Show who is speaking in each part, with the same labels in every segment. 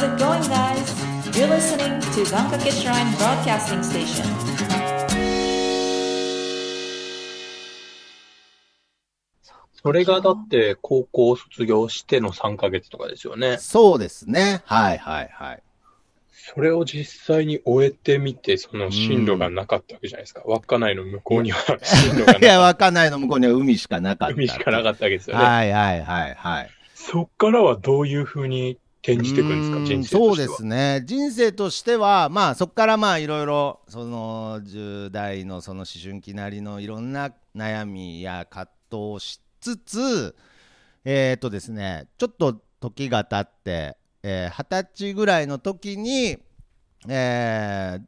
Speaker 1: How's it going, guys? You're listening to Gankake Shrine Broadcasting Station.
Speaker 2: それがだって高校卒業しての3ヶ月とかですよね。
Speaker 3: そうですね。はいはいはい。
Speaker 2: それを実際に終えてみて、その進路がなかったわけじゃないですか。稚内の向こうには進路が
Speaker 3: いや、
Speaker 2: なかっ
Speaker 3: 稚内の向こうには海しかなかった。
Speaker 2: た。海しかなかったわけですよね。
Speaker 3: はいはいはいはい。
Speaker 2: そっからはどういうふうに転じていくんですか、人生としては。
Speaker 3: そうですね。人生としては、まあそこからまあいろいろ、その10代のその思春期なりのいろんな悩みや葛藤をしつつ、えっ、とですね、ちょっと時が経って、えー二十歳ぐらいの時に、えー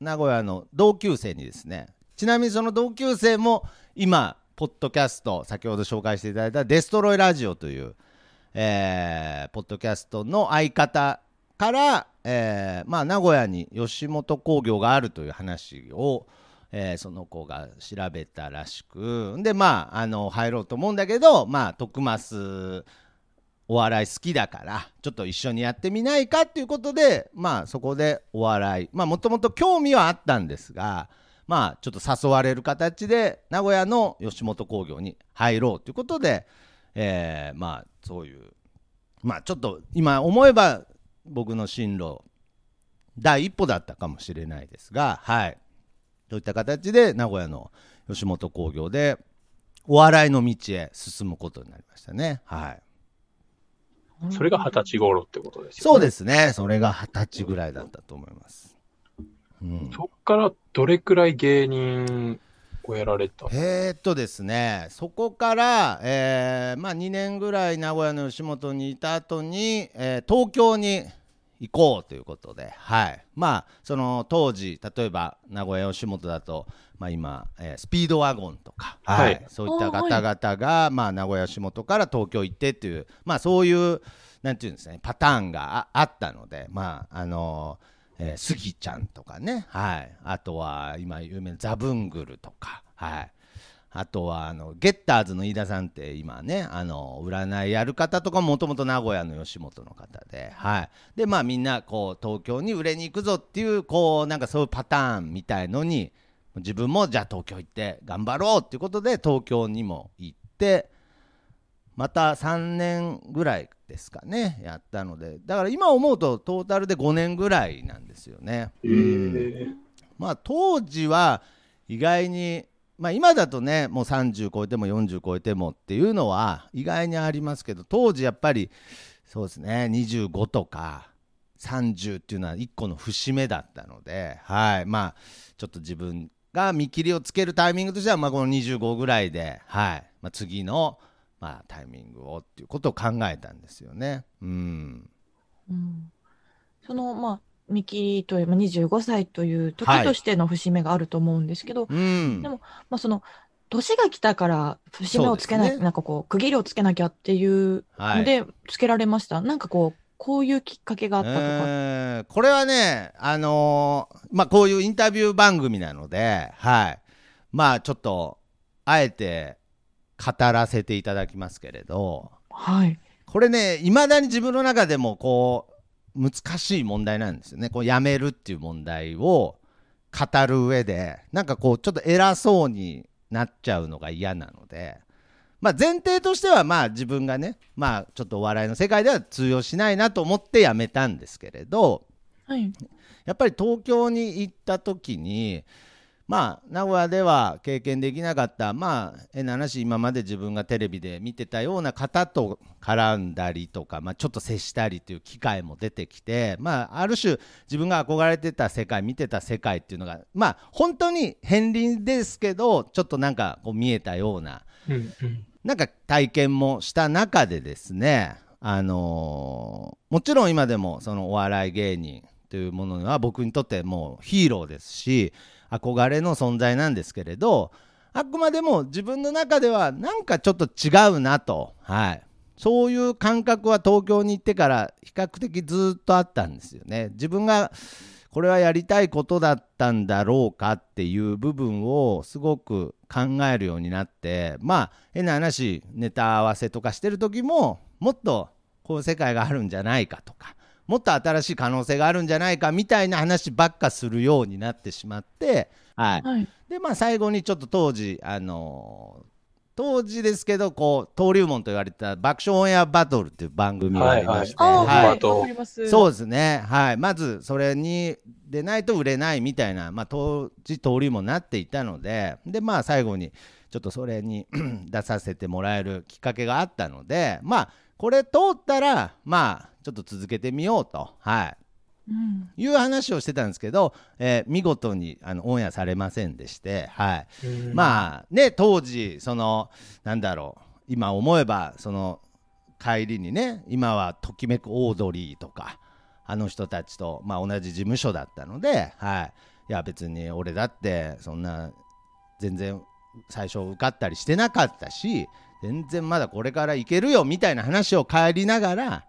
Speaker 3: 名古屋の同級生にですね、ちなみにその同級生も今、ポッドキャスト、先ほど紹介していただいたデストロイラジオという、えーポッドキャストの相方から、えーまあ、名古屋に吉本興業があるという話を、えーその子が調べたらしくでまああの入ろうと思うんだけどまあ徳増お笑い好きだからちょっと一緒にやってみないかっていうことでまあそこでお笑いまあもともと興味はあったんですがまあちょっと誘われる形で名古屋の吉本興業に入ろうということで、えーまあそういう。まあちょっと今思えば僕の進路第一歩だったかもしれないですがはい。そういった形で名古屋の吉本興業でお笑いの道へ進むことになりましたね。はい。
Speaker 2: それが二十歳頃ってことですよね。
Speaker 3: そうですね。それが二十歳ぐらいだったと思います、うん、
Speaker 2: そっからどれくらい芸人をやられた。
Speaker 3: えー、っとですね、そこから、えーまあ、2年ぐらい名古屋の吉本にいた後に、えー東京に行こうということで、はい。まあ、その当時、例えば名古屋吉本だと、まあ、今、えースピードワゴンとか、
Speaker 2: はい。
Speaker 3: そういった方々が、まあ、名古屋吉本から東京行ってっていう、まあ、そういうなんていうんですかねパターンがああったので、まああのえースギちゃんとかね、はい、あとは今有名なザブングルとか、はい、あとはあのゲッターズの飯田さんって今ねあの占いやる方とかもともと名古屋の吉本の方で,、はい、でまあみんなこう東京に売れに行くぞっていうこうなんかそういうパターンみたいのに自分もじゃあ東京行って頑張ろうっていうことで東京にも行ってまた3年ぐらいですかねやったので。だから今思うとトータルで5年ぐらいなんですよね。まあ当時は意外にまあ今だとねもう30超えても40超えてもっていうのは意外にありますけど当時やっぱりそうですね25とか30っていうのは一個の節目だったのではい。まあちょっと自分が見切りをつけるタイミングとしてはまあこの25ぐらいではい。まあ次のまあタイミングをっていうことを考えたんですよね。うん。
Speaker 4: うん。その、まあ、見切りという、まあ、25歳という時
Speaker 3: はい。
Speaker 4: としての節目があると思うんですけど、
Speaker 3: うん。
Speaker 4: でもまあ、その、年が来たから節目をつけない、
Speaker 3: ね。
Speaker 4: なんかこう、区切りをつけなきゃっていう
Speaker 3: はい。
Speaker 4: ので、つけられました。なんかこう、こういうきっかけがあったとか。
Speaker 3: えーこれはね、あのーまあ、こういうインタビュー番組なので、はい、まあちょっとあえて語らせていただきますけれど、
Speaker 4: はい。
Speaker 3: これね、いまだに自分の中でもこう難しい問題なんですよね、こうやめるっていう問題を語る上で、なんかこう、ちょっと偉そうになっちゃうのが嫌なので。まあ、前提としてはまあ自分がね、まあ、ちょっとお笑いの世界では通用しないなと思ってやめたんですけれど
Speaker 4: はい。
Speaker 3: やっぱり東京に行った時にまあ名古屋では経験できなかったまあ変な話今まで自分がテレビで見てたような方と絡んだりとか、まあ、ちょっと接したりという機会も出てきて、まあ、ある種自分が憧れてた世界見てた世界っていうのがまあ本当に片鱗ですけどちょっとなんかこう見えたようななんか体験もした中でですね、あのーもちろん今でもそのお笑い芸人というものは僕にとってもうヒーローですし憧れの存在なんですけれどあくまでも自分の中ではなんかちょっと違うなと、はい、そういう感覚は東京に行ってから比較的ずっとあったんですよね。自分がこれはやりたいことだったんだろうかっていう部分をすごく考えるようになってまあ変な話ネタ合わせとかしてる時ももっとこういう世界があるんじゃないかとかもっと新しい可能性があるんじゃないかみたいな話ばっかするようになってしまって、はい、
Speaker 4: はい。
Speaker 3: でまあ最後にちょっと当時あのー当時ですけどこう登竜門と言われた爆笑オンエアバトルっていう番組がありまして、
Speaker 2: はい
Speaker 4: はい。わかります。
Speaker 3: そうですね、はい、まずそれに出ないと売れないみたいな、まあ、当時登竜門になっていたのでで、まあ、最後にちょっとそれに 出させてもらえるきっかけがあったので、まあ、これ通ったら、まあ、ちょっと続けてみようと、はい、
Speaker 4: うん。
Speaker 3: いう話をしてたんですけど、えー見事にあのオンエアされませんでして、はい、
Speaker 2: うん。
Speaker 3: まあね当時そのなんだろう今思えばその帰りにね今はときめくオードリーとかあの人たちと、まあ、同じ事務所だったので、はい、いや別に俺だってそんな全然最初受かったりしてなかったし全然まだこれからいけるよみたいな話を帰りながら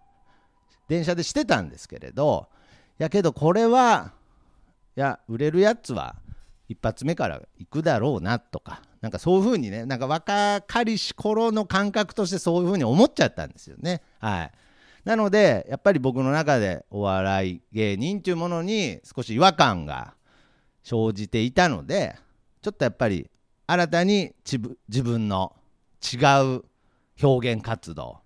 Speaker 3: 電車でしてたんですけれどいやけどこれはいや売れるやつは一発目から行くだろうなとかなんかそういうふうにねなんか若かりし頃の感覚としてそういうふうに思っちゃったんですよね。はい、なのでやっぱり僕の中でお笑い芸人というものに少し違和感が生じていたのでちょっとやっぱり新たに自分の違う表現活動。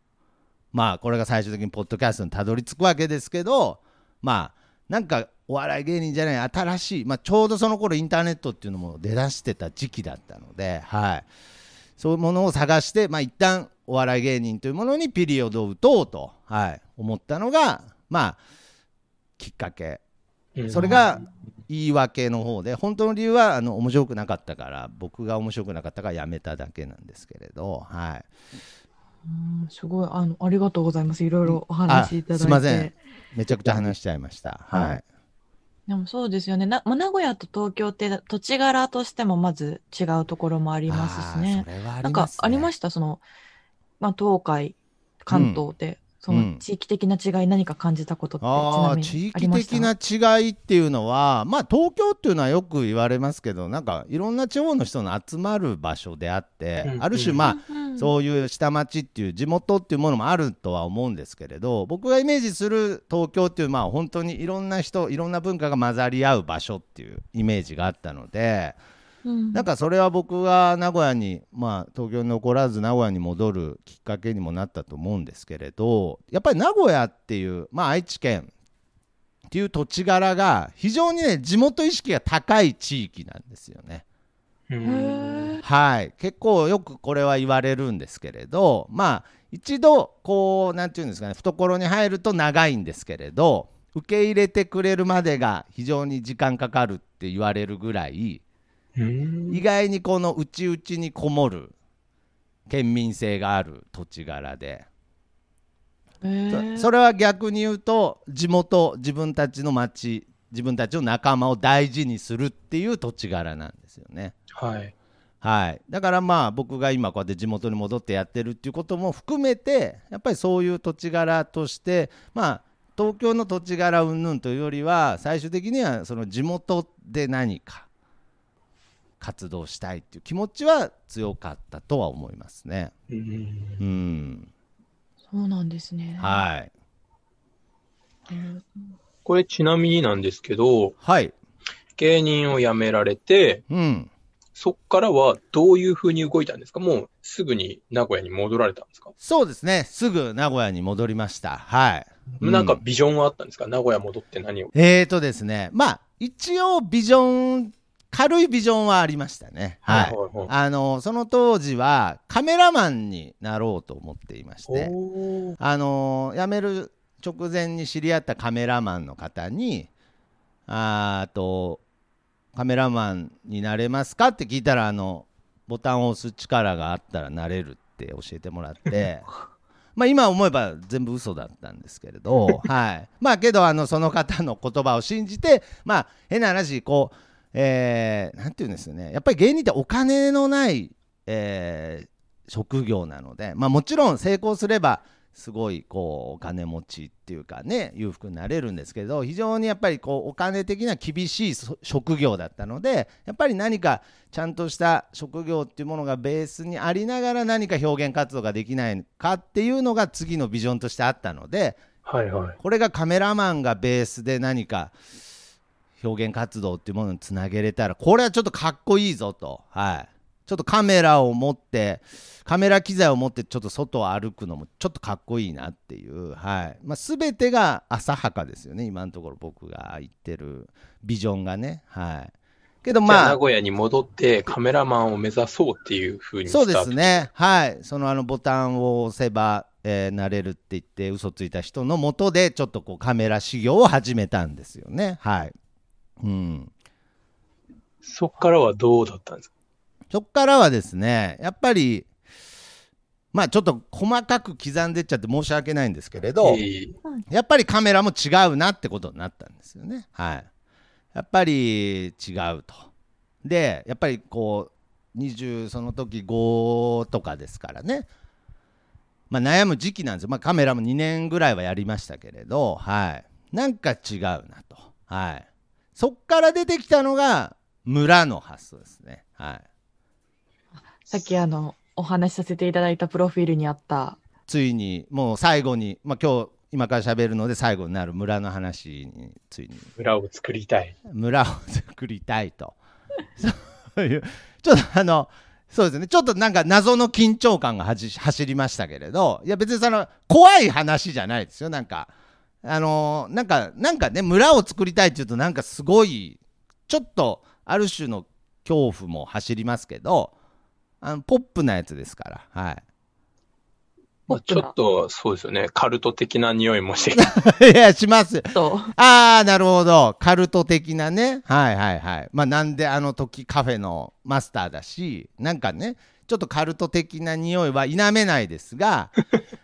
Speaker 3: まあこれが最終的にポッドキャストにたどり着くわけですけどまあなんかお笑い芸人じゃない新しい、まあ、ちょうどその頃インターネットっていうのも出だしてた時期だったので、はい、そういうものを探して、まあ、一旦お笑い芸人というものにピリオドを打とうと、はい、思ったのが、まあ、きっかけ。
Speaker 2: うん。
Speaker 3: それが言い訳の方で本当の理由はあの面白くなかったから僕が面白くなかったからやめただけなんですけれど、はい、
Speaker 4: うんすごい、あの、ありがとうございます。いろいろお話しいただいて。
Speaker 3: あすいませんめちゃくちゃ話しちゃいました。はい
Speaker 4: でもそうですよね。な、まあ名古屋と東京って土地柄としてもまず違うところもありますしね
Speaker 3: あー。それはあり
Speaker 4: なんかありました、その、まあ東海、関東で、その地域的な違い何か感じたことってち
Speaker 3: あ
Speaker 4: なみ
Speaker 3: あ地域的な違いっていうのはまあ東京っていうのはよく言われますけどなんかいろんな地方の人の集まる場所であって、
Speaker 2: うん。
Speaker 3: ある種まあ、
Speaker 4: うん。
Speaker 3: そういう下町っていう地元っていうものもあるとは思うんですけれど僕がイメージする東京っていうまあ本当にいろんな人いろんな文化が混ざり合う場所っていうイメージがあったので
Speaker 4: うん。
Speaker 3: なんかそれは僕が名古屋にまあ東京に残らず名古屋に戻るきっかけにもなったと思うんですけれどやっぱり名古屋っていうまあ愛知県っていう土地柄が非常にね地元意識が高い地域なんですよね。はい、結構よくこれは言われるんですけれどまあ一度こうなんていうんですかね懐に入ると長いんですけれど受け入れてくれるまでが非常に時間かかるって言われるぐらい
Speaker 2: うん
Speaker 3: 意外にこの内々にこもる。県民性がある土地柄で。そそれは逆に言うと地元自分たちの町自分たちの仲間を大事にするっていう土地柄なんですよね。
Speaker 2: はい。
Speaker 3: はい、だからまあ僕が今こうやって地元に戻ってやってるっていうことも含めてやっぱりそういう土地柄としてまあ東京の土地柄云々というよりは最終的にはその地元で何か活動したいっていう気持ちは強かったとは思いますね。
Speaker 2: うん。
Speaker 3: うん、
Speaker 4: そうなんですね。
Speaker 3: はい、
Speaker 4: うん
Speaker 2: これちなみになんですけど、
Speaker 3: はい、
Speaker 2: 芸人を辞められて、
Speaker 3: うん、
Speaker 2: そっからはどういう風に動いたんですか？もうすぐに名古屋に戻られたんですか、
Speaker 3: そうですね。すぐ名古屋に戻りました。はい、う
Speaker 2: なんかビジョンはあったんですか？名古屋戻って何を？
Speaker 3: えーとですね、まあ、一応ビジョン、軽いビジョンはありましたね。はい。あの、その当時はカメラマンになろうと思っていまして、あの、辞める直前に知り合ったカメラマンの方に、あと、カメラマンになれますかって聞いたら、あの、ボタンを押す力があったらなれるって教えてもらって、まあ今思えば全部嘘だったんですけれど、はい。まあけど、あの、その方の言葉を信じて、まあ変な話、こう、えーなんていうんですよね。やっぱり芸人ってお金のない、えー職業なので、まあもちろん成功すれば、すごいこうお金持ちっていうかね裕福になれるんですけど非常にやっぱりこうお金的な厳しいそ職業だったのでやっぱり何かちゃんとした職業っていうものがベースにありながら何か表現活動ができないかっていうのが次のビジョンとしてあったので
Speaker 2: はいはい。
Speaker 3: これがカメラマンがベースで何か表現活動っていうものにつなげれたらこれはちょっとかっこいいぞと、はい、ちょっとカメラを持ってカメラ機材を持ってちょっと外を歩くのもちょっとかっこいいなっていう、はい。まあ、全てが浅はかですよね。今のところ僕が言ってるビジョンがね。はい。けどまあ
Speaker 2: 名古屋に戻ってカメラマンを目指そうっていうふうに
Speaker 3: そうですね、はい、そのあのボタンを押せば、えーなれるって言って、嘘ついた人のもとで、ちょっとこうカメラ修行を始めたんですよね。はいうん、
Speaker 2: そっからはどうだったんですか？
Speaker 3: そこからはですね、やっぱり、まあちょっと細かく刻んでっちゃって申し訳ないんですけれど、
Speaker 2: えー
Speaker 3: やっぱりカメラも違うなってことになったんですよね。はい。やっぱり違うと。で、やっぱりこう、20その時5とかですからね。まあ悩む時期なんですよ。まあカメラも2年ぐらいはやりましたけれど、はい。なんか違うなと。はい。そっから出てきたのが村の発想ですね。はい。
Speaker 4: さっきあの、お話しさせていただいたプロフィールにあった、
Speaker 3: ついにもう最後に、まあ今日、今から喋るので最後になる村の話についに
Speaker 2: 村を作りたい。
Speaker 3: 村を作りたいと。そういう、ちょっとあの、そうですね、ちょっとなんか謎の緊張感がはじ走りましたけれど、いや別にその怖い話じゃないですよ、なんか。あのなんか、なんかね、村を作りたいっていうと、なんかすごい、ちょっとある種の恐怖も走りますけど、あのポップなやつですから、はい。
Speaker 2: まあ、ちょっとそうですよね。カルト的な匂いもして。
Speaker 3: いや、します。
Speaker 4: と、
Speaker 3: ああ、なるほど。カルト的なね。はいはいはい。まあ、なんであの時カフェのマスターだし、なんかね、ちょっとカルト的な匂いは否めないですが、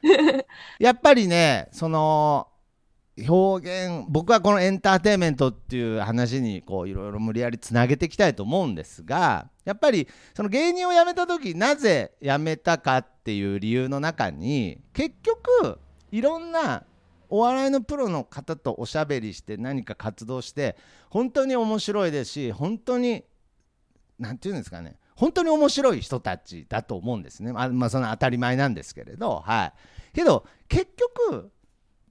Speaker 3: やっぱりね、その、表現、僕はこのエンターテインメントっていう話にこういろいろ無理やりつなげていきたいと思うんですが、やっぱりその芸人を辞めた時なぜ辞めたかっていう理由の中に結局いろんなお笑いのプロの方とおしゃべりして何か活動して本当に面白いですし本当に何て言うんですかね本当に面白い人たちだと思うんです。ねまあ、まあ、その当たり前なんですけれどはい。けど結局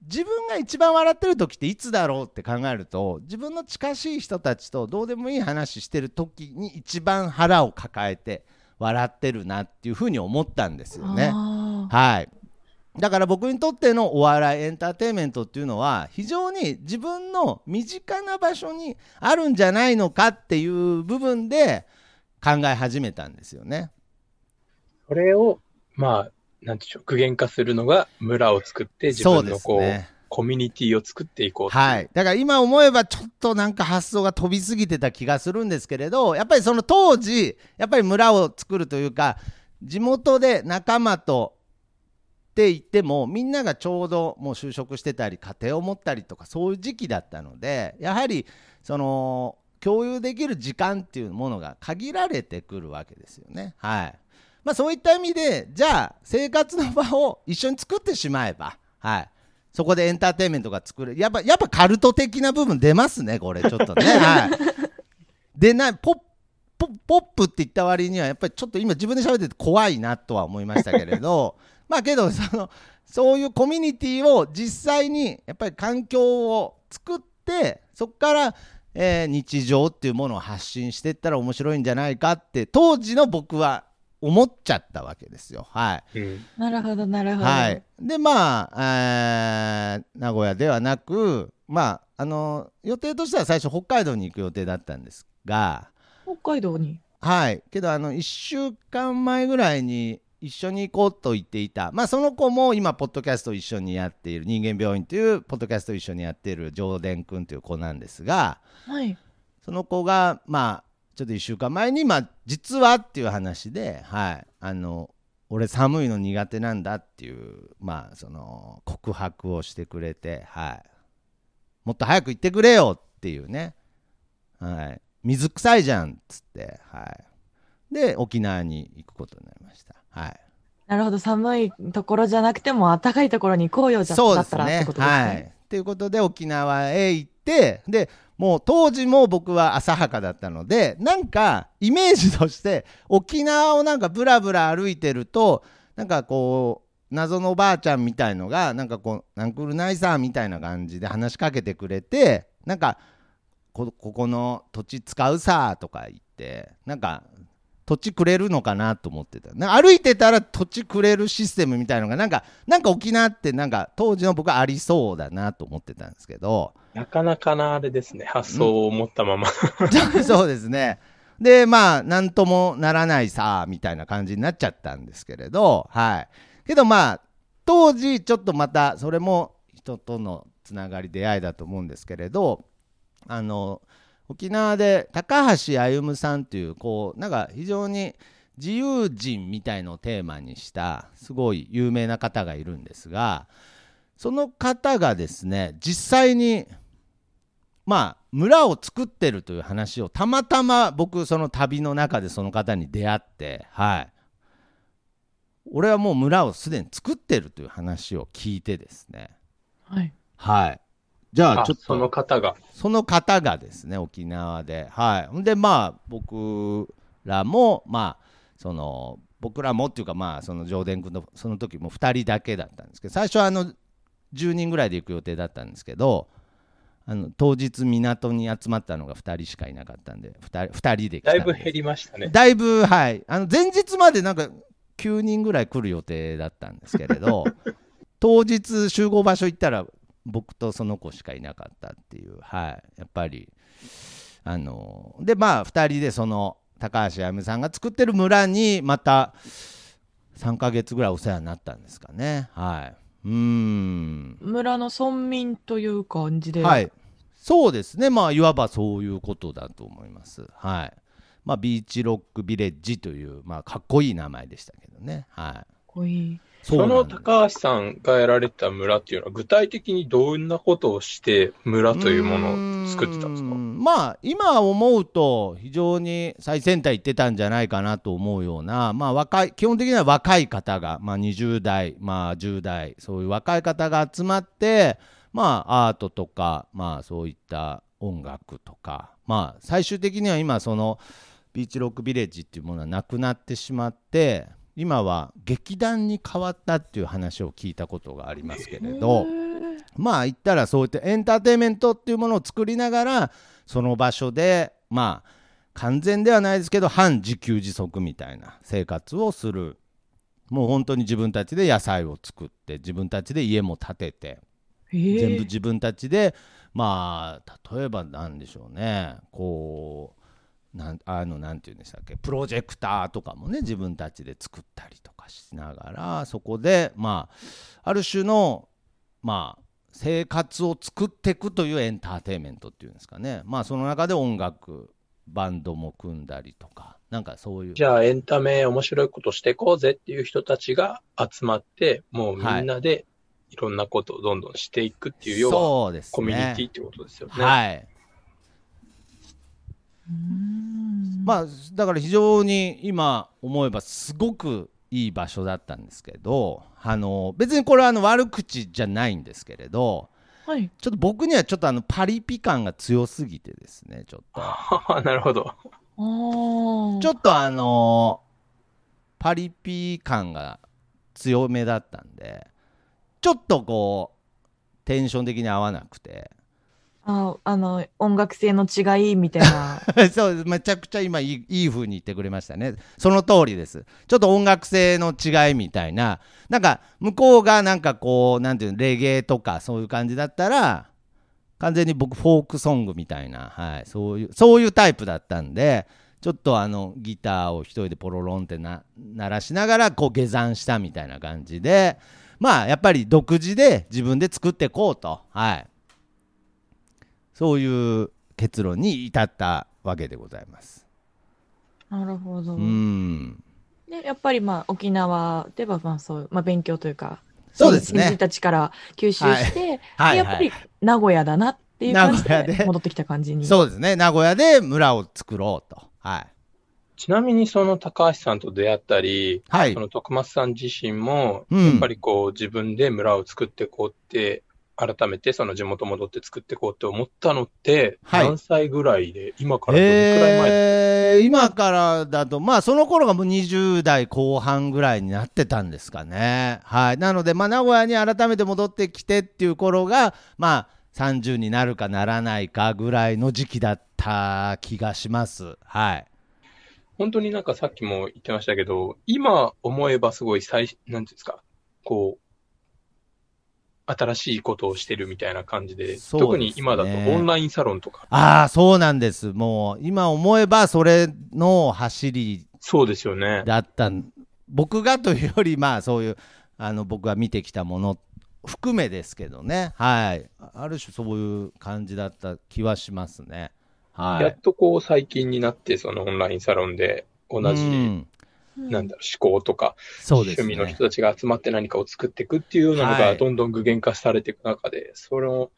Speaker 3: 自分が一番笑ってる時っていつだろうって考えると自分の近しい人たちとどうでもいい話してる時に一番腹を抱えて笑ってるなっていうふうに思ったんですよね。はい。だから僕にとってのお笑いエンターテインメントっていうのは非常に自分の身近な場所にあるんじゃないのかっていう部分で考え始めたんですよね。
Speaker 2: それを、まあ、なんでしょう、具現化するのが村を作って自分のこう、
Speaker 3: すね。
Speaker 2: コミュニティを作っていこう
Speaker 3: はい。だから今思えばちょっとなんか発想が飛びすぎてた気がするんですけれど、やっぱりその当時、やっぱり村を作るというか、地元で仲間とって言ってもみんながちょうどもう就職してたり家庭を持ったりとかそういう時期だったのでやはりその共有できる時間っていうものが限られてくるわけですよね。はいまあ、そういった意味でじゃあ生活の場を一緒に作ってしまえば、はい、そこでエンターテインメントが作れるやっぱやっぱカルト的な部分出ますねこれ。ちょっとね。はい、でなポッポポップって言った割にはやっぱりちょっと今自分で喋ってて怖いなとは思いましたけれど まあけどそのそういうコミュニティを実際にやっぱり環境を作ってそこから、えー日常っていうものを発信していったら面白いんじゃないかって当時の僕は思っちゃったわけですよ。はい
Speaker 2: うん。
Speaker 4: なるほど、なるほど。
Speaker 3: はい、でまあ、えー名古屋ではなく、まあ、あの予定としては最初北海道に行く予定だったんですが、
Speaker 4: 北海道に？
Speaker 3: はい、けどあの1週間前ぐらいに一緒に行こうと言っていた、まあ、その子も今ポッドキャストを一緒にやっている人間病院というポッドキャストを一緒にやっている上田君という子なんですが
Speaker 4: はい。
Speaker 3: その子がまあちょっと1週間前に、まあ、実はっていう話で、はい、あの俺寒いの苦手なんだっていう、まあ、その告白をしてくれて、はい、もっと早く行ってくれよっていうね、はい、水臭いじゃんっつって、はい、で沖縄に行くことになりました。はい。
Speaker 4: なるほど、寒いところじゃなくても、暖かいところに行こうよじゃ
Speaker 3: そう
Speaker 4: だったらっ
Speaker 3: ですね
Speaker 4: てことですね。
Speaker 3: はい。ということで沖縄へ行ってでもう当時も僕は浅はかだったのでなんかイメージとして沖縄をなんかブラブラ歩いてるとなんかこう謎のおばあちゃんみたいのがなんかこう「ナンクルナイさ」みたいな感じで話しかけてくれてなんかこここの土地使うさとか言ってなんか土地くれるのかなと思ってた歩いてたら土地くれるシステムみたいのがなんかなんか沖縄ってなんか当時の僕はありそうだなと思ってたんですけど
Speaker 2: なかなかなあれですね、発想を持ったまま。
Speaker 3: そうですね。で、まあ、なんともならないさ、みたいな感じになっちゃったんですけれど、はい。けどまあ、当時、ちょっとまた、それも人とのつながり、出会いだと思うんですけれど、あの、沖縄で高橋歩さんという、こう、なんか非常に自由人みたいのをテーマにした、すごい有名な方がいるんですが、その方がですね、実際に、まあ村を作ってるという話をたまたま僕その旅の中でその方に出会ってはい。俺はもう村をすでに作ってるという話を聞いてですね。
Speaker 4: はい。
Speaker 3: はいじゃあちょっと。
Speaker 2: あその方が。
Speaker 3: その方がですね沖縄で。はい。ほんでまあ僕らもまあその僕らもっていうかまあその上田君のその時も2人だけだったんですけど最初はあの10人ぐらいで行く予定だったんですけどあの当日港に集まったのが2人しかいなかったんで2人 ,2 人で
Speaker 2: だいぶ減りましたね。
Speaker 3: だいぶはい。あの前日までなんか9人ぐらい来る予定だったんですけれど 当日集合場所行ったら僕とその子しかいなかったっていうはいやっぱりあのでまあ2人でその高橋あゆみさんが作ってる村にまた3ヶ月ぐらいお世話になったんですかねはいうーん
Speaker 4: 村の村民という感じで。
Speaker 3: はい、そうですね、まあ、いわばそういうことだと思います。はい。まあ、ビーチロックビレッジという、まあ、かっこいい名前でしたけどね。はい。
Speaker 4: かっこいい。
Speaker 2: その高橋さんがやられてた村っていうのは、具体的にどんなことをして村というものを作ってたんですか？
Speaker 3: まあ今思うと非常に最先端行ってたんじゃないかなと思うような、まあ、若い基本的には若い方が、まあ、20代、まあ、10代そういう若い方が集まって、まあ、アートとか、まあ、そういった音楽とか、まあ、最終的には今そのビーチロックビレッジっていうものはなくなってしまって今は劇団に変わったっていう話を聞いたことがありますけれど。まあ言ったらそういったエンターテインメントっていうものを作りながらその場所でまあ完全ではないですけど半自給自足みたいな生活をする。もう本当に自分たちで野菜を作って自分たちで家も建てて全部自分たちでまあ例えばなんでしょうね。こうなんあのなんて言うんでしたっけ？プロジェクターとかもね自分たちで作ったりとかしながらそこでまあある種のまあ生活を作っていくというエンターテインメントっていうんですかね。まあその中で音楽バンドも組んだりとかなんかそういう。
Speaker 2: じゃあエンタメ面白いことしていこうぜっていう人たちが集まって、もうみんなでいろんなことをどんどんしていくっていう、要は
Speaker 3: そうですね。
Speaker 2: コミュニティってことですよね。
Speaker 3: はいまあだから非常に今思えばすごくいい場所だったんですけどあの別にこれはあの悪口じゃないんですけれど
Speaker 4: はい。
Speaker 3: ちょっと僕にはちょっとあのパリピ感が強すぎてですねちょっと
Speaker 2: なるほど。
Speaker 3: ちょっとあのパリピ感が強めだったんでちょっとこうテンション的に合わなくて
Speaker 4: あ、あの、音楽性の違いみたいな。
Speaker 3: そうめちゃくちゃ今いいいい風に言ってくれましたね。その通りです。ちょっと音楽性の違いみたいな。なんか向こうがなんかこうなんていうのレゲエとかそういう感じだったら完全に僕フォークソングみたいな、はい、そういうそういうタイプだったんでちょっとあのギターを一人でポロロンって鳴らしながらこう下山したみたいな感じで。まあやっぱり独自で自分で作っていこうと、はい、そういう結論に至ったわけでございます。
Speaker 4: なるほど。
Speaker 3: うん。
Speaker 4: で、やっぱりまあ沖縄ではまあそう、まあ勉強というか、
Speaker 3: そうですね。
Speaker 4: たちから吸収して、
Speaker 3: はい。
Speaker 4: でやっぱり名古屋だなっていう感じ
Speaker 3: で
Speaker 4: で。戻ってきた感じに。
Speaker 3: そうですね。名古屋で村を作ろうと。はい。
Speaker 2: ちなみにその高橋さんと出会ったり、
Speaker 3: はい。
Speaker 2: その徳松さん自身も、
Speaker 3: うん。
Speaker 2: やっぱりこう自分で村を作っていこうって改めてその地元戻って作っていこうって思ったのって、
Speaker 3: はい。
Speaker 2: 何歳ぐらいで、今からどれくらい前、
Speaker 3: えー今からだと、まあ、その頃がもう20代後半ぐらいになってたんですかね。はい、なので、まあ、名古屋に改めて戻ってきてっていう頃が、まあ、30になるかならないかぐらいの時期だった気がします。はい、
Speaker 2: 本当になんかさっきも言ってましたけど、今思えばすごい最、なんていうんですか、こう、新しいことをしてるみたいな感じで、
Speaker 3: ね。
Speaker 2: 特に今だとオンラインサロンとか、
Speaker 3: ああ、そうなんです。もう、今思えば、それの走り
Speaker 2: そうですよね。
Speaker 3: だった。ん僕がというよりまあそういうあの僕が見てきたもの含めですけどね。はい。ある種そういう感じだった気はしますね。はい。
Speaker 2: やっとこう最近になって、そのオンラインサロンで同じ、
Speaker 3: うん
Speaker 2: なんだろう、思考とか、
Speaker 3: そうですね。
Speaker 2: 趣味の人たちが集まって何かを作っていくっていうようなのが
Speaker 3: はい。
Speaker 2: どんどん具現化されていく中で、それを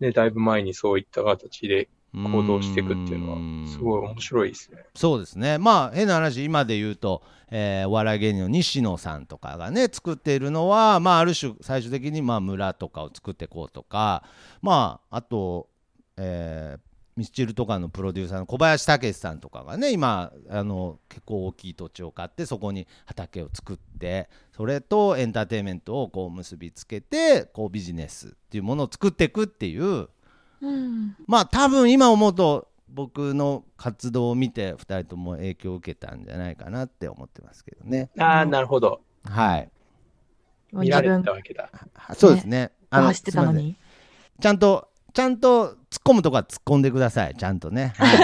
Speaker 2: ね、だいぶ前にそういった形で行動していくっていうの
Speaker 3: うん。
Speaker 2: は、すごい面白いですね。
Speaker 3: そうですね。まあ変な話今で言うと、えーお笑い芸人の西野さんとかがね作っているのはまあある種最終的にまあ村とかを作っていこうとかまああと、えーミスチルとかのプロデューサーの小林武史さんとかがね今あの結構大きい土地を買ってそこに畑を作ってそれとエンターテインメントをこう結びつけてこうビジネスっていうものを作っていくっていう
Speaker 4: うん。
Speaker 3: まあ多分今思うと僕の活動を見て2人とも影響を受けたんじゃないかなって思ってますけどね。
Speaker 2: ああ、なるほど。
Speaker 3: はい。
Speaker 2: 見られてたわけだ。
Speaker 3: そうですね。
Speaker 4: が走ってたの。
Speaker 3: ちゃんと、ちゃんと突っ込むとこは突っ込んでください。ちゃんとね。は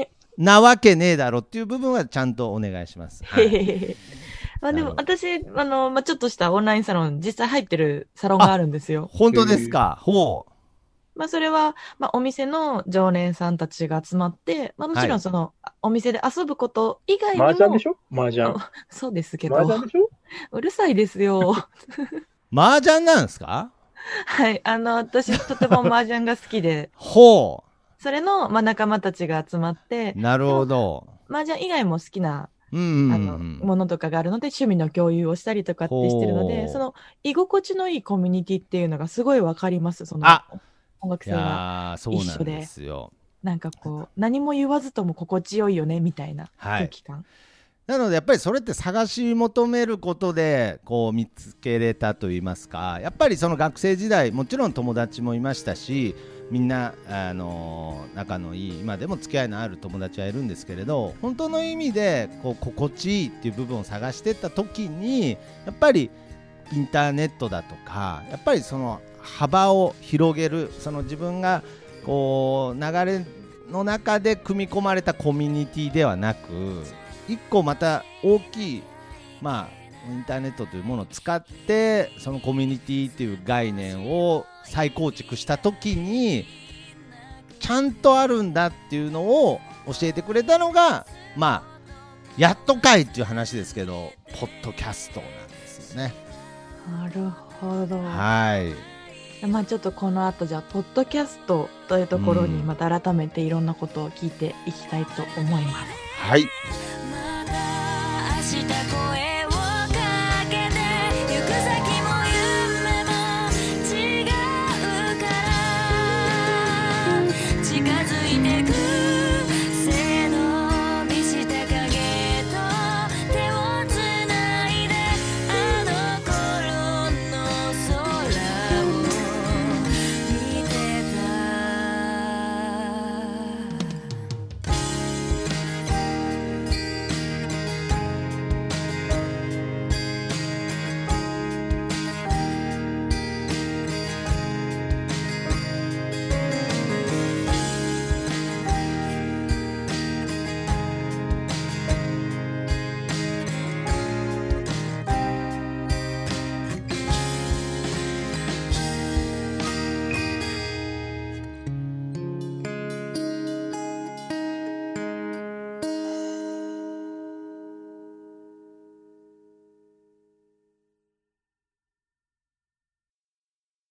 Speaker 3: いなわけねえだろっていう部分はちゃんとお願いします。はい
Speaker 4: まあでも私、あの、まあちょっとしたオンラインサロン、実際入ってるサロンがあるんですよ。
Speaker 3: 本当ですか？ほう。
Speaker 4: まあそれは、まあお店の常連さんたちが集まって、まあもちろ
Speaker 3: はい
Speaker 4: んその、お店で遊ぶこと以外にも、
Speaker 2: 麻雀でしょ？麻雀。
Speaker 4: そうですけど、
Speaker 2: 麻雀でしょ？
Speaker 4: うるさいですよ。
Speaker 3: 麻雀なんですか？
Speaker 4: はい。あの、私とても麻雀が好きで、
Speaker 3: ほ
Speaker 4: それの、まあ仲間たちが集まって
Speaker 3: う。、なるほど。
Speaker 4: 麻雀以外も好きな、
Speaker 3: うんうん
Speaker 4: あの、
Speaker 3: うん。
Speaker 4: ものとかがあるので、趣味の共有をしたりとかってしてるの
Speaker 3: ほ
Speaker 4: で、
Speaker 3: う
Speaker 4: その、居心地のいいコミュニティっていうのがすごいわかります、その
Speaker 3: あ、い
Speaker 4: 音楽性が。
Speaker 3: やーそうなんですよ。
Speaker 4: なんかこう、何も言わずとも心地よいよね、みたいな
Speaker 3: はい
Speaker 4: 空気感。
Speaker 3: なのでやっぱりそれって探し求めることでこう見つけれたと言いますかやっぱりその学生時代もちろん友達もいましたしみんな、あの仲のいい今でも付き合いのある友達はいるんですけれど本当の意味でこう心地いいっていう部分を探してった時にやっぱりインターネットだとかやっぱりその幅を広げるその自分がこう流れの中で組み込まれたコミュニティではなく一個また大きいまあインターネットというものを使ってそのコミュニティっていう概念を再構築した時にちゃんとあるんだっていうのを教えてくれたのがまあやっとかいっていう話ですけどポッドキャストなんですよね
Speaker 4: なるほど。
Speaker 3: はい
Speaker 4: まあちょっとこの後じゃあ、ポッドキャストというところに
Speaker 3: うん
Speaker 4: また改めていろんなことを聞いていきたいと思います。
Speaker 3: はい